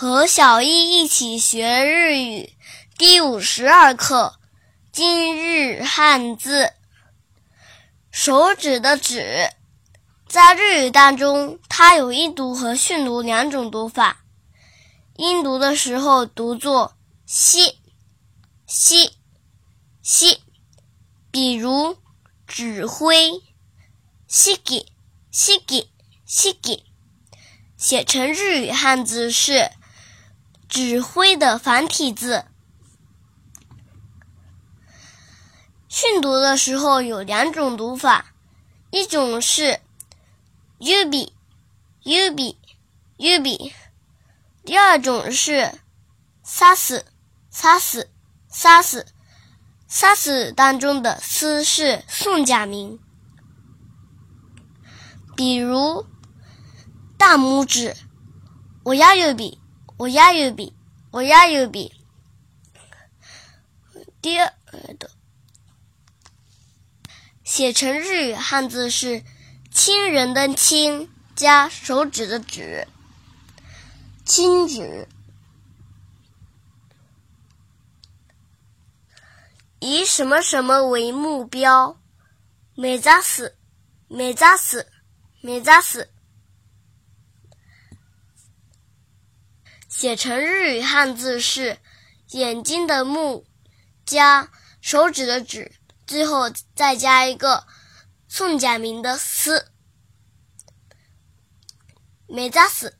和小易一起学日语第五十二课今日汉字。手指的指，在日语当中，它有音读和训读两种读法。音读的时候读作西西西，比如指挥西给西给西给，写成日语汉字是。指挥的繁体字，训读的时候有两种读法，一种是 ubi ubi ubi，第二种是 sas sas sas sas 当中的 s 是宋假名，比如大拇指，我要 ubi。我押右笔，我押右笔。第二的写成日语汉字是“亲人”的“亲”加手指的“指”，亲指。以什么什么为目标？美扎死，美扎死，美扎死。写成日语汉字是“眼睛”的“目”加手指的“指”，最后再加一个宋佳明的“思”。没扎死。